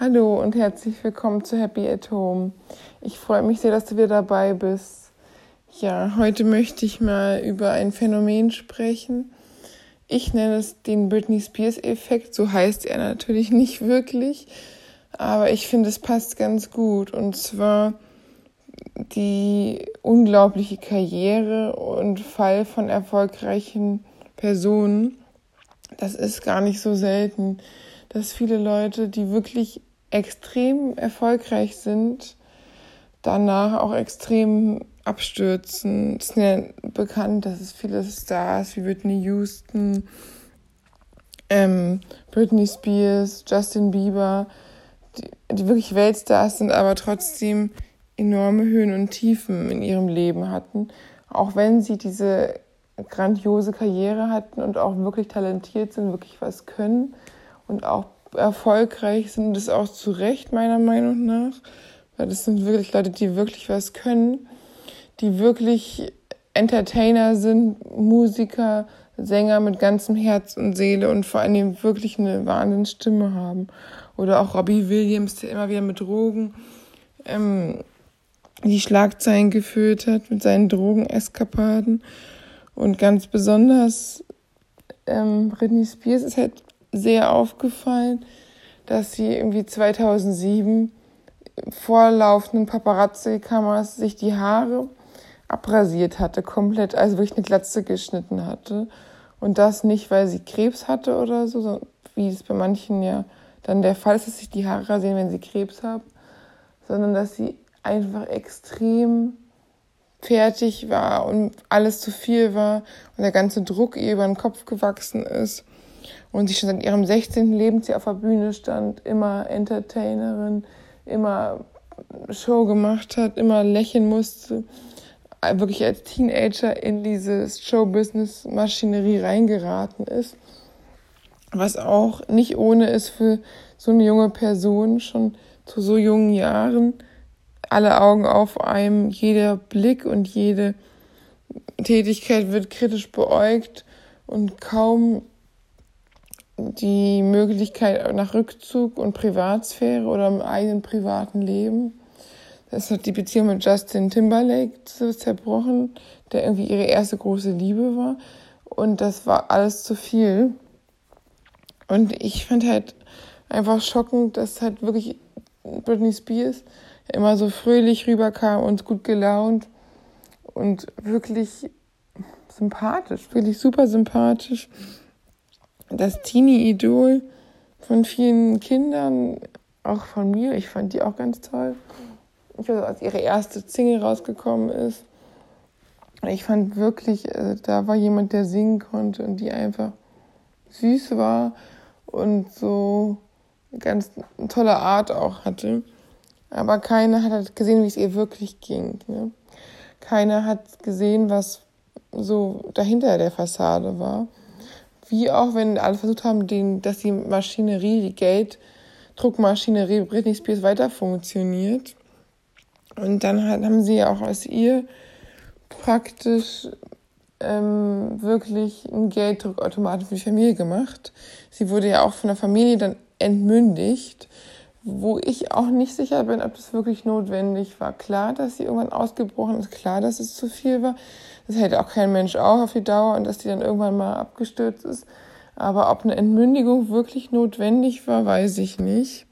Hallo und herzlich willkommen zu Happy at Home. Ich freue mich sehr, dass du wieder dabei bist. Ja, heute möchte ich mal über ein Phänomen sprechen. Ich nenne es den Britney Spears Effekt. So heißt er natürlich nicht wirklich, aber ich finde, es passt ganz gut. Und zwar die unglaubliche Karriere und Fall von erfolgreichen Personen. Das ist gar nicht so selten dass viele Leute, die wirklich extrem erfolgreich sind, danach auch extrem abstürzen. Es ist ja bekannt, dass es viele Stars wie Whitney Houston, ähm, Britney Spears, Justin Bieber, die, die wirklich Weltstars sind, aber trotzdem enorme Höhen und Tiefen in ihrem Leben hatten. Auch wenn sie diese grandiose Karriere hatten und auch wirklich talentiert sind, wirklich was können und auch erfolgreich sind, das auch zu Recht meiner Meinung nach, weil das sind wirklich Leute, die wirklich was können, die wirklich Entertainer sind, Musiker, Sänger mit ganzem Herz und Seele und vor allem wirklich eine Wahnsinnsstimme haben. Oder auch Robbie Williams, der immer wieder mit Drogen ähm, die Schlagzeilen geführt hat mit seinen Drogeneskapaden. Und ganz besonders ähm, Britney Spears ist halt sehr aufgefallen, dass sie irgendwie 2007 vor laufenden Paparazzi-Kameras sich die Haare abrasiert hatte, komplett, also wirklich eine Glatze geschnitten hatte. Und das nicht, weil sie Krebs hatte oder so, wie es bei manchen ja dann der Fall ist, dass sich die Haare rasieren, wenn sie Krebs haben, sondern dass sie einfach extrem fertig war und alles zu viel war und der ganze Druck ihr über den Kopf gewachsen ist und sie schon seit ihrem 16. Lebensjahr auf der Bühne stand, immer Entertainerin, immer Show gemacht hat, immer lächeln musste, wirklich als Teenager in diese Showbusiness-Maschinerie reingeraten ist, was auch nicht ohne ist für so eine junge Person schon zu so jungen Jahren, alle Augen auf einem, jeder Blick und jede Tätigkeit wird kritisch beäugt und kaum die Möglichkeit nach Rückzug und Privatsphäre oder im eigenen privaten Leben. Das hat die Beziehung mit Justin Timberlake zerbrochen, der irgendwie ihre erste große Liebe war. Und das war alles zu viel. Und ich fand halt einfach schockend, dass halt wirklich Britney Spears immer so fröhlich rüberkam und gut gelaunt und wirklich sympathisch, wirklich super sympathisch das Teenie-Idol von vielen Kindern, auch von mir. Ich fand die auch ganz toll. Ich weiß, als ihre erste Single rausgekommen ist. Ich fand wirklich, äh, da war jemand, der singen konnte und die einfach süß war und so ganz tolle Art auch hatte. Aber keiner hat halt gesehen, wie es ihr wirklich ging. Ne? Keiner hat gesehen, was so dahinter der Fassade war wie auch wenn alle versucht haben, den, dass die Maschinerie, die Gelddruckmaschinerie Britney Spears weiter funktioniert. Und dann haben sie ja auch aus ihr praktisch ähm, wirklich einen Gelddruckautomaten für die Familie gemacht. Sie wurde ja auch von der Familie dann entmündigt, wo ich auch nicht sicher bin, ob das wirklich notwendig war. Klar, dass sie irgendwann ausgebrochen ist, klar, dass es zu viel war. Das hält auch kein Mensch auf auf die Dauer und dass die dann irgendwann mal abgestürzt ist. Aber ob eine Entmündigung wirklich notwendig war, weiß ich nicht.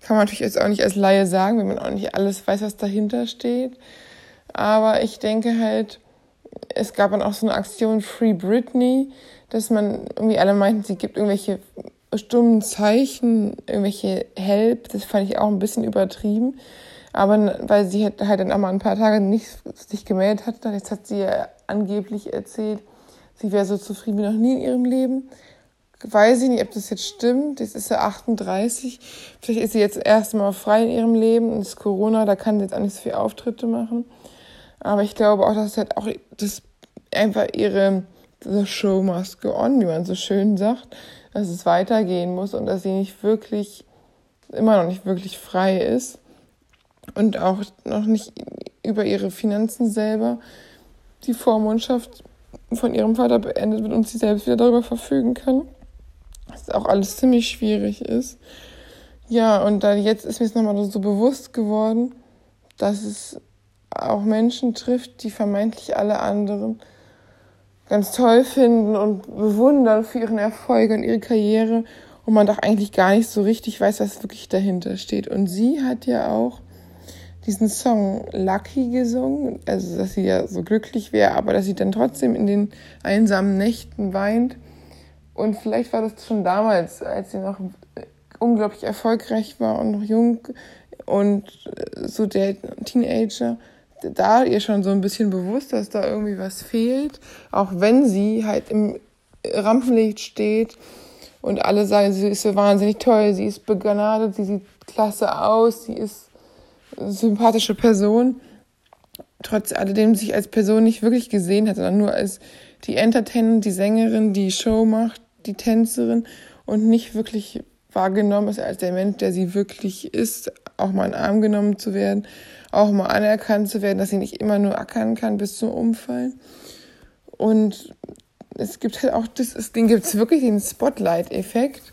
Kann man natürlich jetzt auch nicht als Laie sagen, wenn man auch nicht alles weiß, was dahinter steht. Aber ich denke halt, es gab dann auch so eine Aktion Free Britney, dass man irgendwie alle meinten, sie gibt irgendwelche stummen Zeichen, irgendwelche Help. Das fand ich auch ein bisschen übertrieben. Aber weil sie halt, dann auch mal ein paar Tage nicht sich gemeldet hat, dann jetzt hat sie ja angeblich erzählt, sie wäre so zufrieden wie noch nie in ihrem Leben. Weiß ich nicht, ob das jetzt stimmt. Jetzt ist sie 38. Vielleicht ist sie jetzt erst mal frei in ihrem Leben und ist Corona, da kann sie jetzt auch nicht so viele Auftritte machen. Aber ich glaube auch, dass halt auch das einfach ihre the show must go on, wie man so schön sagt, dass es weitergehen muss und dass sie nicht wirklich, immer noch nicht wirklich frei ist und auch noch nicht über ihre Finanzen selber die Vormundschaft von ihrem Vater beendet wird und sie selbst wieder darüber verfügen kann. Was auch alles ziemlich schwierig ist. Ja, und dann jetzt ist mir es nochmal so bewusst geworden, dass es auch Menschen trifft, die vermeintlich alle anderen ganz toll finden und bewundern für ihren Erfolg und ihre Karriere und man doch eigentlich gar nicht so richtig weiß, was wirklich dahinter steht. Und sie hat ja auch diesen Song Lucky gesungen, also dass sie ja so glücklich wäre, aber dass sie dann trotzdem in den einsamen Nächten weint. Und vielleicht war das schon damals, als sie noch unglaublich erfolgreich war und noch jung und so der Teenager, da ihr schon so ein bisschen bewusst, dass da irgendwie was fehlt, auch wenn sie halt im Rampenlicht steht und alle sagen, sie ist so wahnsinnig toll, sie ist begnadet, sie sieht klasse aus, sie ist sympathische Person, trotz alledem sich als Person nicht wirklich gesehen hat, sondern nur als die Entertainerin, die Sängerin, die Show macht, die Tänzerin und nicht wirklich wahrgenommen ist als der Mensch, der sie wirklich ist, auch mal in den Arm genommen zu werden, auch mal anerkannt zu werden, dass sie nicht immer nur ackern kann bis zum Umfallen. Und es gibt halt auch das, Ding gibt wirklich den Spotlight-Effekt,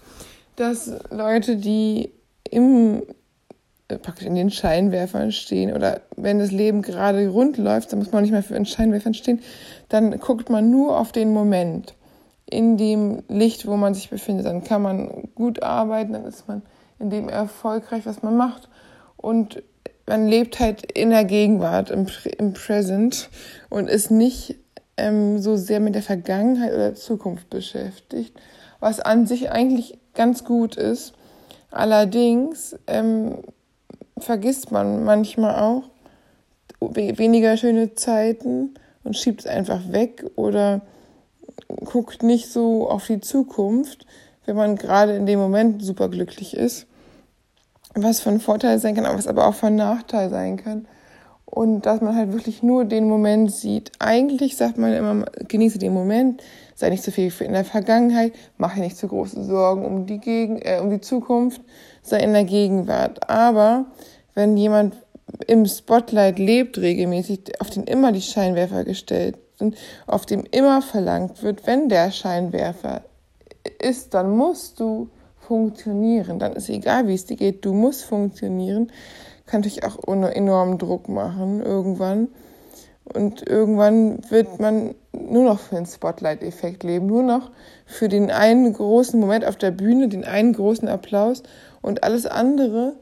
dass Leute, die im praktisch in den Scheinwerfern stehen oder wenn das Leben gerade rund läuft, dann muss man nicht mehr für den Scheinwerfern stehen, dann guckt man nur auf den Moment in dem Licht, wo man sich befindet. Dann kann man gut arbeiten, dann ist man in dem erfolgreich, was man macht. Und man lebt halt in der Gegenwart, im, im Present und ist nicht ähm, so sehr mit der Vergangenheit oder Zukunft beschäftigt, was an sich eigentlich ganz gut ist. Allerdings ähm, vergisst man manchmal auch weniger schöne Zeiten und schiebt es einfach weg oder guckt nicht so auf die Zukunft, wenn man gerade in dem Moment super glücklich ist, was von Vorteil sein kann, was aber auch von Nachteil sein kann. Und dass man halt wirklich nur den Moment sieht. Eigentlich sagt man immer, genieße den Moment, sei nicht zu viel in der Vergangenheit, mache nicht zu große Sorgen um die, Gegen äh, um die Zukunft, sei in der Gegenwart. Aber wenn jemand im Spotlight lebt regelmäßig, auf den immer die Scheinwerfer gestellt sind, auf dem immer verlangt wird, wenn der Scheinwerfer ist, dann musst du funktionieren. Dann ist egal, wie es dir geht, du musst funktionieren. Kann dich auch ohne enormen Druck machen irgendwann. Und irgendwann wird man nur noch für den Spotlight-Effekt leben, nur noch für den einen großen Moment auf der Bühne, den einen großen Applaus und alles andere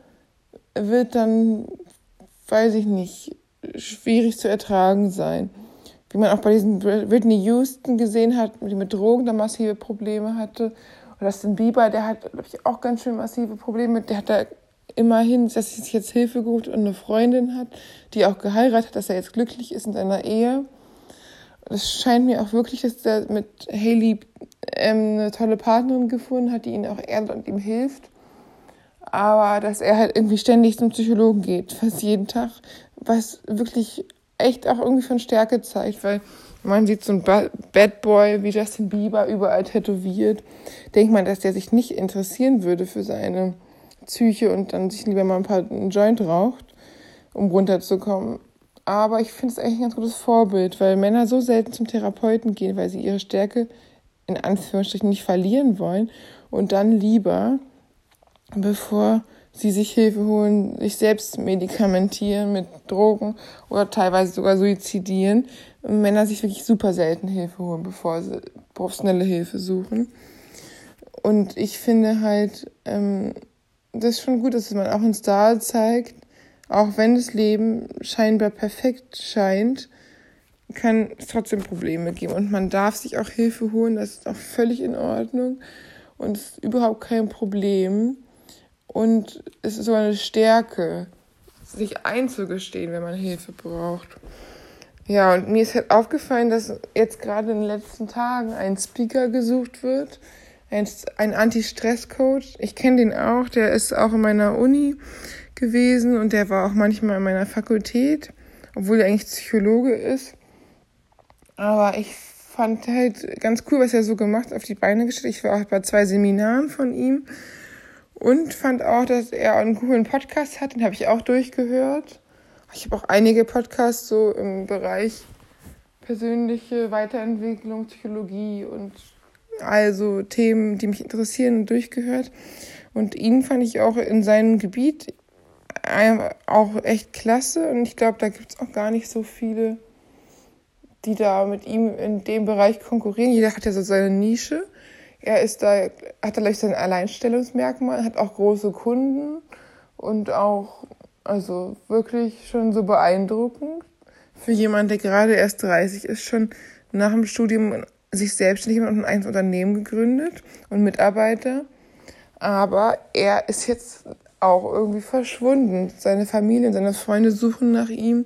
wird dann, weiß ich nicht, schwierig zu ertragen sein wie man auch bei diesen Whitney Houston gesehen hat, die mit Drogen da massive Probleme hatte. Und Justin Bieber, der hat, glaube ich, auch ganz schön massive Probleme. Der hat da immerhin, dass er sich jetzt Hilfe geholt und eine Freundin hat, die auch geheiratet hat, dass er jetzt glücklich ist in seiner Ehe. Es scheint mir auch wirklich, dass er mit Haley ähm, eine tolle Partnerin gefunden hat, die ihn auch erdet und ihm hilft. Aber dass er halt irgendwie ständig zum Psychologen geht, fast jeden Tag, was wirklich echt auch irgendwie von Stärke zeigt, weil man sieht so ein Bad Boy wie Justin Bieber überall tätowiert. Denkt man, dass der sich nicht interessieren würde für seine Psyche und dann sich lieber mal ein paar einen Joint raucht, um runterzukommen. Aber ich finde es eigentlich ein ganz gutes Vorbild, weil Männer so selten zum Therapeuten gehen, weil sie ihre Stärke in Anführungsstrichen nicht verlieren wollen und dann lieber, bevor sie sich Hilfe holen, sich selbst medikamentieren mit Drogen oder teilweise sogar suizidieren. Und Männer sich wirklich super selten Hilfe holen, bevor sie professionelle Hilfe suchen. Und ich finde halt, ähm, das ist schon gut, dass man auch einen Star zeigt, auch wenn das Leben scheinbar perfekt scheint, kann es trotzdem Probleme geben. Und man darf sich auch Hilfe holen, das ist auch völlig in Ordnung und es ist überhaupt kein Problem. Und es ist so eine Stärke, sich einzugestehen, wenn man Hilfe braucht. Ja, und mir ist halt aufgefallen, dass jetzt gerade in den letzten Tagen ein Speaker gesucht wird, ein, Anti-Stress-Coach. Ich kenne den auch, der ist auch in meiner Uni gewesen und der war auch manchmal in meiner Fakultät, obwohl er eigentlich Psychologe ist. Aber ich fand halt ganz cool, was er so gemacht, auf die Beine gestellt. Ich war auch bei zwei Seminaren von ihm und fand auch, dass er einen coolen Podcast hat, den habe ich auch durchgehört. Ich habe auch einige Podcasts so im Bereich persönliche Weiterentwicklung, Psychologie und also Themen, die mich interessieren, durchgehört. Und ihn fand ich auch in seinem Gebiet auch echt klasse. Und ich glaube, da gibt es auch gar nicht so viele, die da mit ihm in dem Bereich konkurrieren. Jeder hat ja so seine Nische. Er ist da, hat da gleich sein Alleinstellungsmerkmal, hat auch große Kunden und auch, also wirklich schon so beeindruckend. Für jemanden, der gerade erst 30 ist, schon nach dem Studium sich selbstständig und ein Unternehmen gegründet und Mitarbeiter. Aber er ist jetzt auch irgendwie verschwunden. Seine Familie und seine Freunde suchen nach ihm.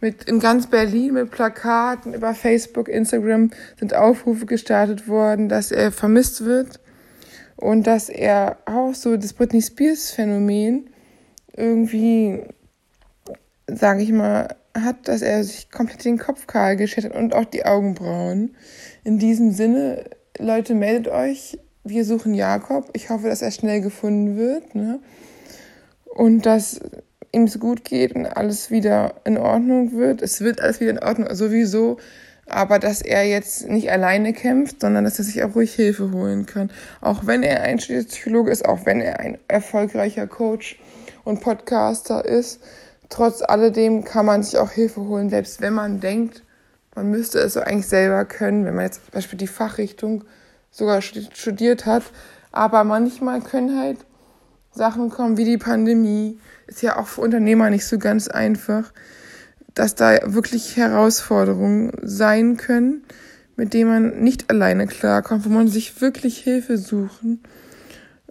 Mit, in ganz Berlin mit Plakaten über Facebook, Instagram sind Aufrufe gestartet worden, dass er vermisst wird und dass er auch so das Britney Spears Phänomen irgendwie, sage ich mal, hat, dass er sich komplett den Kopf kahl geschert hat und auch die Augenbrauen. In diesem Sinne, Leute, meldet euch. Wir suchen Jakob. Ich hoffe, dass er schnell gefunden wird. Ne? Und dass ihm es gut geht und alles wieder in Ordnung wird. Es wird alles wieder in Ordnung, sowieso. Aber dass er jetzt nicht alleine kämpft, sondern dass er sich auch ruhig Hilfe holen kann. Auch wenn er ein Psychologe ist, auch wenn er ein erfolgreicher Coach und Podcaster ist trotz alledem kann man sich auch Hilfe holen, selbst wenn man denkt, man müsste es so eigentlich selber können, wenn man jetzt zum Beispiel die Fachrichtung sogar studiert hat. Aber manchmal können halt Sachen kommen wie die Pandemie. Ist ja auch für Unternehmer nicht so ganz einfach, dass da wirklich Herausforderungen sein können, mit denen man nicht alleine klarkommt, wo man sich wirklich Hilfe suchen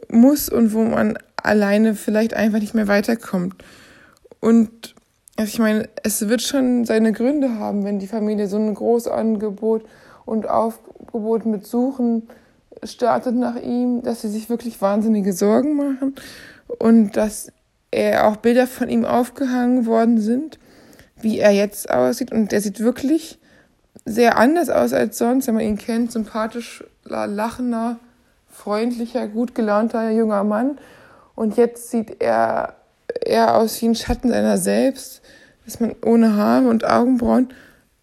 muss und wo man alleine vielleicht einfach nicht mehr weiterkommt. Und also ich meine, es wird schon seine Gründe haben, wenn die Familie so ein Großangebot und Aufgebot mit Suchen startet nach ihm, dass sie sich wirklich wahnsinnige Sorgen machen und dass er auch Bilder von ihm aufgehangen worden sind, wie er jetzt aussieht. Und der sieht wirklich sehr anders aus als sonst, wenn man ihn kennt. Sympathisch, lachender, freundlicher, gut gelaunter junger Mann. Und jetzt sieht er eher aus wie ein Schatten seiner selbst, dass man ohne Haare und Augenbrauen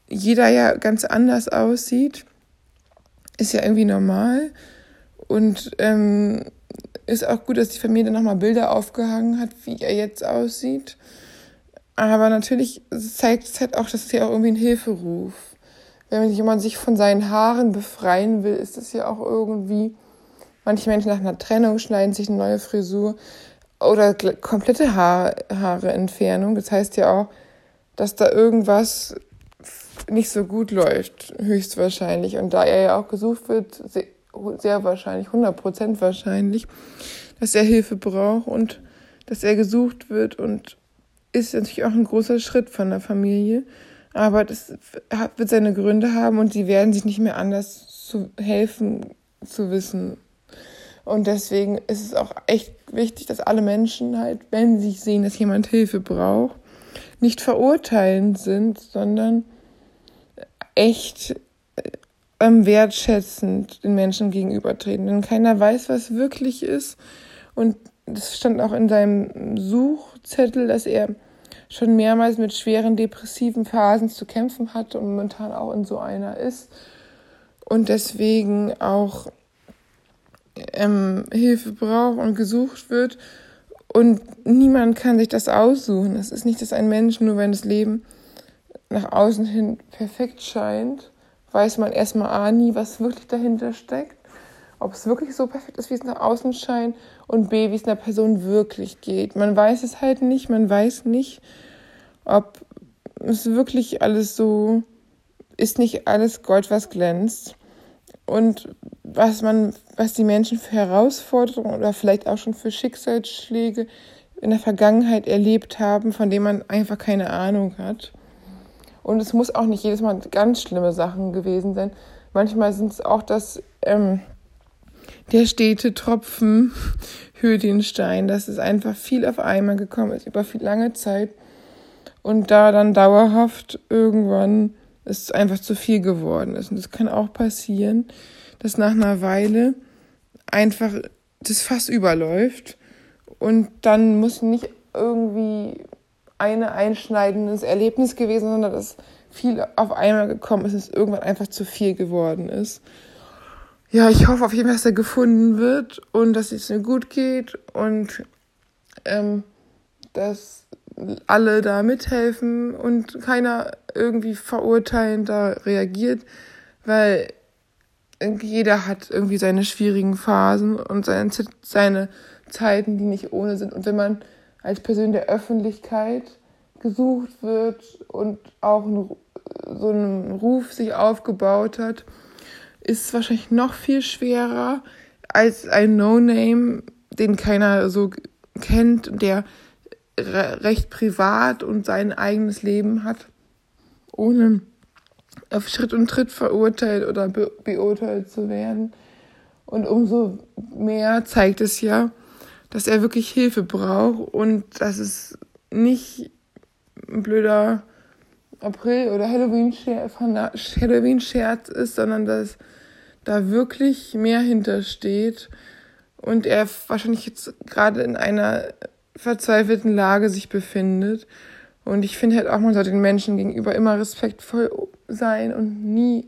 jeder ja ganz anders aussieht, ist ja irgendwie normal. Und ähm, ist auch gut, dass die Familie nochmal Bilder aufgehangen hat, wie er jetzt aussieht. Aber natürlich zeigt es halt auch, dass es ja auch irgendwie ein Hilferuf. Wenn jemand sich von seinen Haaren befreien will, ist das ja auch irgendwie. Manche Menschen nach einer Trennung schneiden sich eine neue Frisur oder komplette Haar, Haareentfernung. Das heißt ja auch, dass da irgendwas nicht so gut läuft, höchstwahrscheinlich. Und da er ja auch gesucht wird, sehr wahrscheinlich, 100 Prozent wahrscheinlich, dass er Hilfe braucht und dass er gesucht wird und ist natürlich auch ein großer Schritt von der Familie. Aber das wird seine Gründe haben und sie werden sich nicht mehr anders zu helfen zu wissen. Und deswegen ist es auch echt wichtig, dass alle Menschen halt, wenn sie sehen, dass jemand Hilfe braucht, nicht verurteilend sind, sondern echt ähm, wertschätzend den Menschen gegenübertreten. Denn keiner weiß, was wirklich ist. Und das stand auch in seinem Suchzettel, dass er schon mehrmals mit schweren depressiven Phasen zu kämpfen hatte und momentan auch in so einer ist. Und deswegen auch ähm, Hilfe braucht und gesucht wird. Und niemand kann sich das aussuchen. Es ist nicht, dass ein Mensch, nur wenn das Leben nach außen hin perfekt scheint, weiß man erstmal A nie, was wirklich dahinter steckt. Ob es wirklich so perfekt ist, wie es nach außen scheint. Und B, wie es einer Person wirklich geht. Man weiß es halt nicht. Man weiß nicht, ob es wirklich alles so ist, nicht alles Gold, was glänzt. Und was man, was die Menschen für Herausforderungen oder vielleicht auch schon für Schicksalsschläge in der Vergangenheit erlebt haben, von denen man einfach keine Ahnung hat. Und es muss auch nicht jedes Mal ganz schlimme Sachen gewesen sein. Manchmal sind es auch das, ähm, der stete Tropfen Stein, dass es einfach viel auf einmal gekommen ist, über viel lange Zeit. Und da dann dauerhaft irgendwann es einfach zu viel geworden ist. Und das kann auch passieren dass nach einer Weile einfach das Fass überläuft und dann muss nicht irgendwie ein einschneidendes Erlebnis gewesen, sondern dass viel auf einmal gekommen ist, es irgendwann einfach zu viel geworden ist. ja, ich hoffe auf jeden Fall, dass er gefunden wird und dass es ihm gut geht und ähm, dass alle da mithelfen und keiner irgendwie verurteilend da reagiert, weil jeder hat irgendwie seine schwierigen Phasen und seine, seine Zeiten, die nicht ohne sind. Und wenn man als Person der Öffentlichkeit gesucht wird und auch so einen Ruf sich aufgebaut hat, ist es wahrscheinlich noch viel schwerer als ein No-Name, den keiner so kennt, der recht privat und sein eigenes Leben hat, ohne auf Schritt und Tritt verurteilt oder be beurteilt zu werden. Und umso mehr zeigt es ja, dass er wirklich Hilfe braucht und dass es nicht ein blöder April- oder Halloween-Scherz Halloween ist, sondern dass da wirklich mehr hintersteht und er wahrscheinlich jetzt gerade in einer verzweifelten Lage sich befindet. Und ich finde halt auch, man sollte den Menschen gegenüber immer respektvoll sein und nie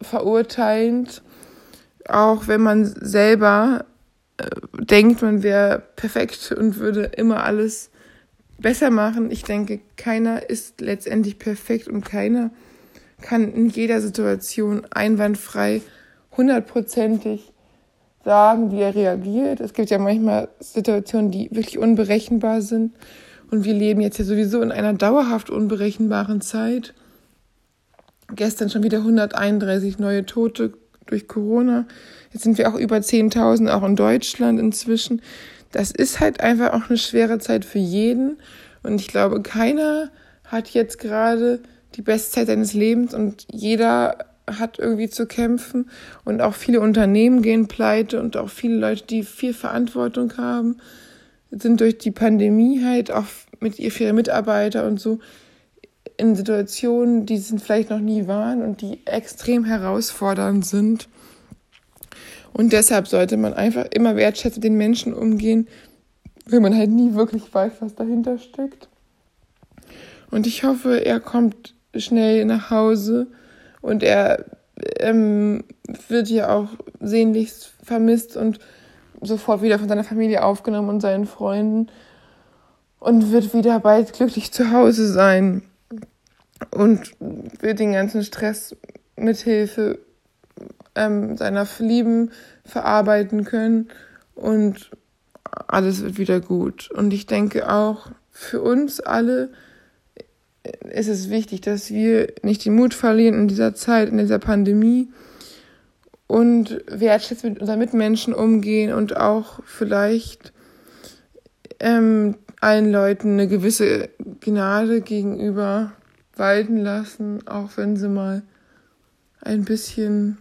verurteilend, auch wenn man selber äh, denkt, man wäre perfekt und würde immer alles besser machen. Ich denke, keiner ist letztendlich perfekt und keiner kann in jeder Situation einwandfrei hundertprozentig sagen, wie er reagiert. Es gibt ja manchmal Situationen, die wirklich unberechenbar sind. Und wir leben jetzt ja sowieso in einer dauerhaft unberechenbaren Zeit. Gestern schon wieder 131 neue Tote durch Corona. Jetzt sind wir auch über 10.000, auch in Deutschland inzwischen. Das ist halt einfach auch eine schwere Zeit für jeden. Und ich glaube, keiner hat jetzt gerade die beste Zeit seines Lebens und jeder hat irgendwie zu kämpfen und auch viele Unternehmen gehen pleite und auch viele Leute, die viel Verantwortung haben, sind durch die Pandemie halt auch mit ihren Mitarbeitern und so in Situationen, die sie vielleicht noch nie waren und die extrem herausfordernd sind. Und deshalb sollte man einfach immer wertschätzend den Menschen umgehen, wenn man halt nie wirklich weiß, was dahinter steckt. Und ich hoffe, er kommt schnell nach Hause und er ähm, wird ja auch sehnlichst vermisst und sofort wieder von seiner Familie aufgenommen und seinen Freunden und wird wieder bald glücklich zu Hause sein und wird den ganzen Stress mit Hilfe ähm, seiner Lieben verarbeiten können und alles wird wieder gut. Und ich denke auch für uns alle ist es wichtig, dass wir nicht den Mut verlieren in dieser Zeit, in dieser Pandemie und wertschätzend mit unseren Mitmenschen umgehen und auch vielleicht ähm, allen Leuten eine gewisse Gnade gegenüber walten lassen, auch wenn sie mal ein bisschen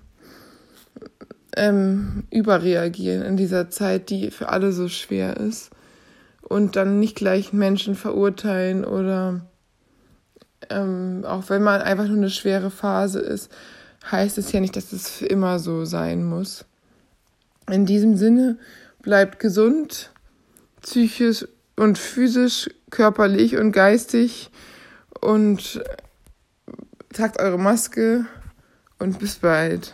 ähm, überreagieren in dieser Zeit, die für alle so schwer ist. Und dann nicht gleich Menschen verurteilen oder ähm, auch wenn man einfach nur eine schwere Phase ist, heißt es ja nicht, dass es für immer so sein muss. In diesem Sinne, bleibt gesund, psychisch und physisch, körperlich und geistig und tragt eure Maske und bis bald.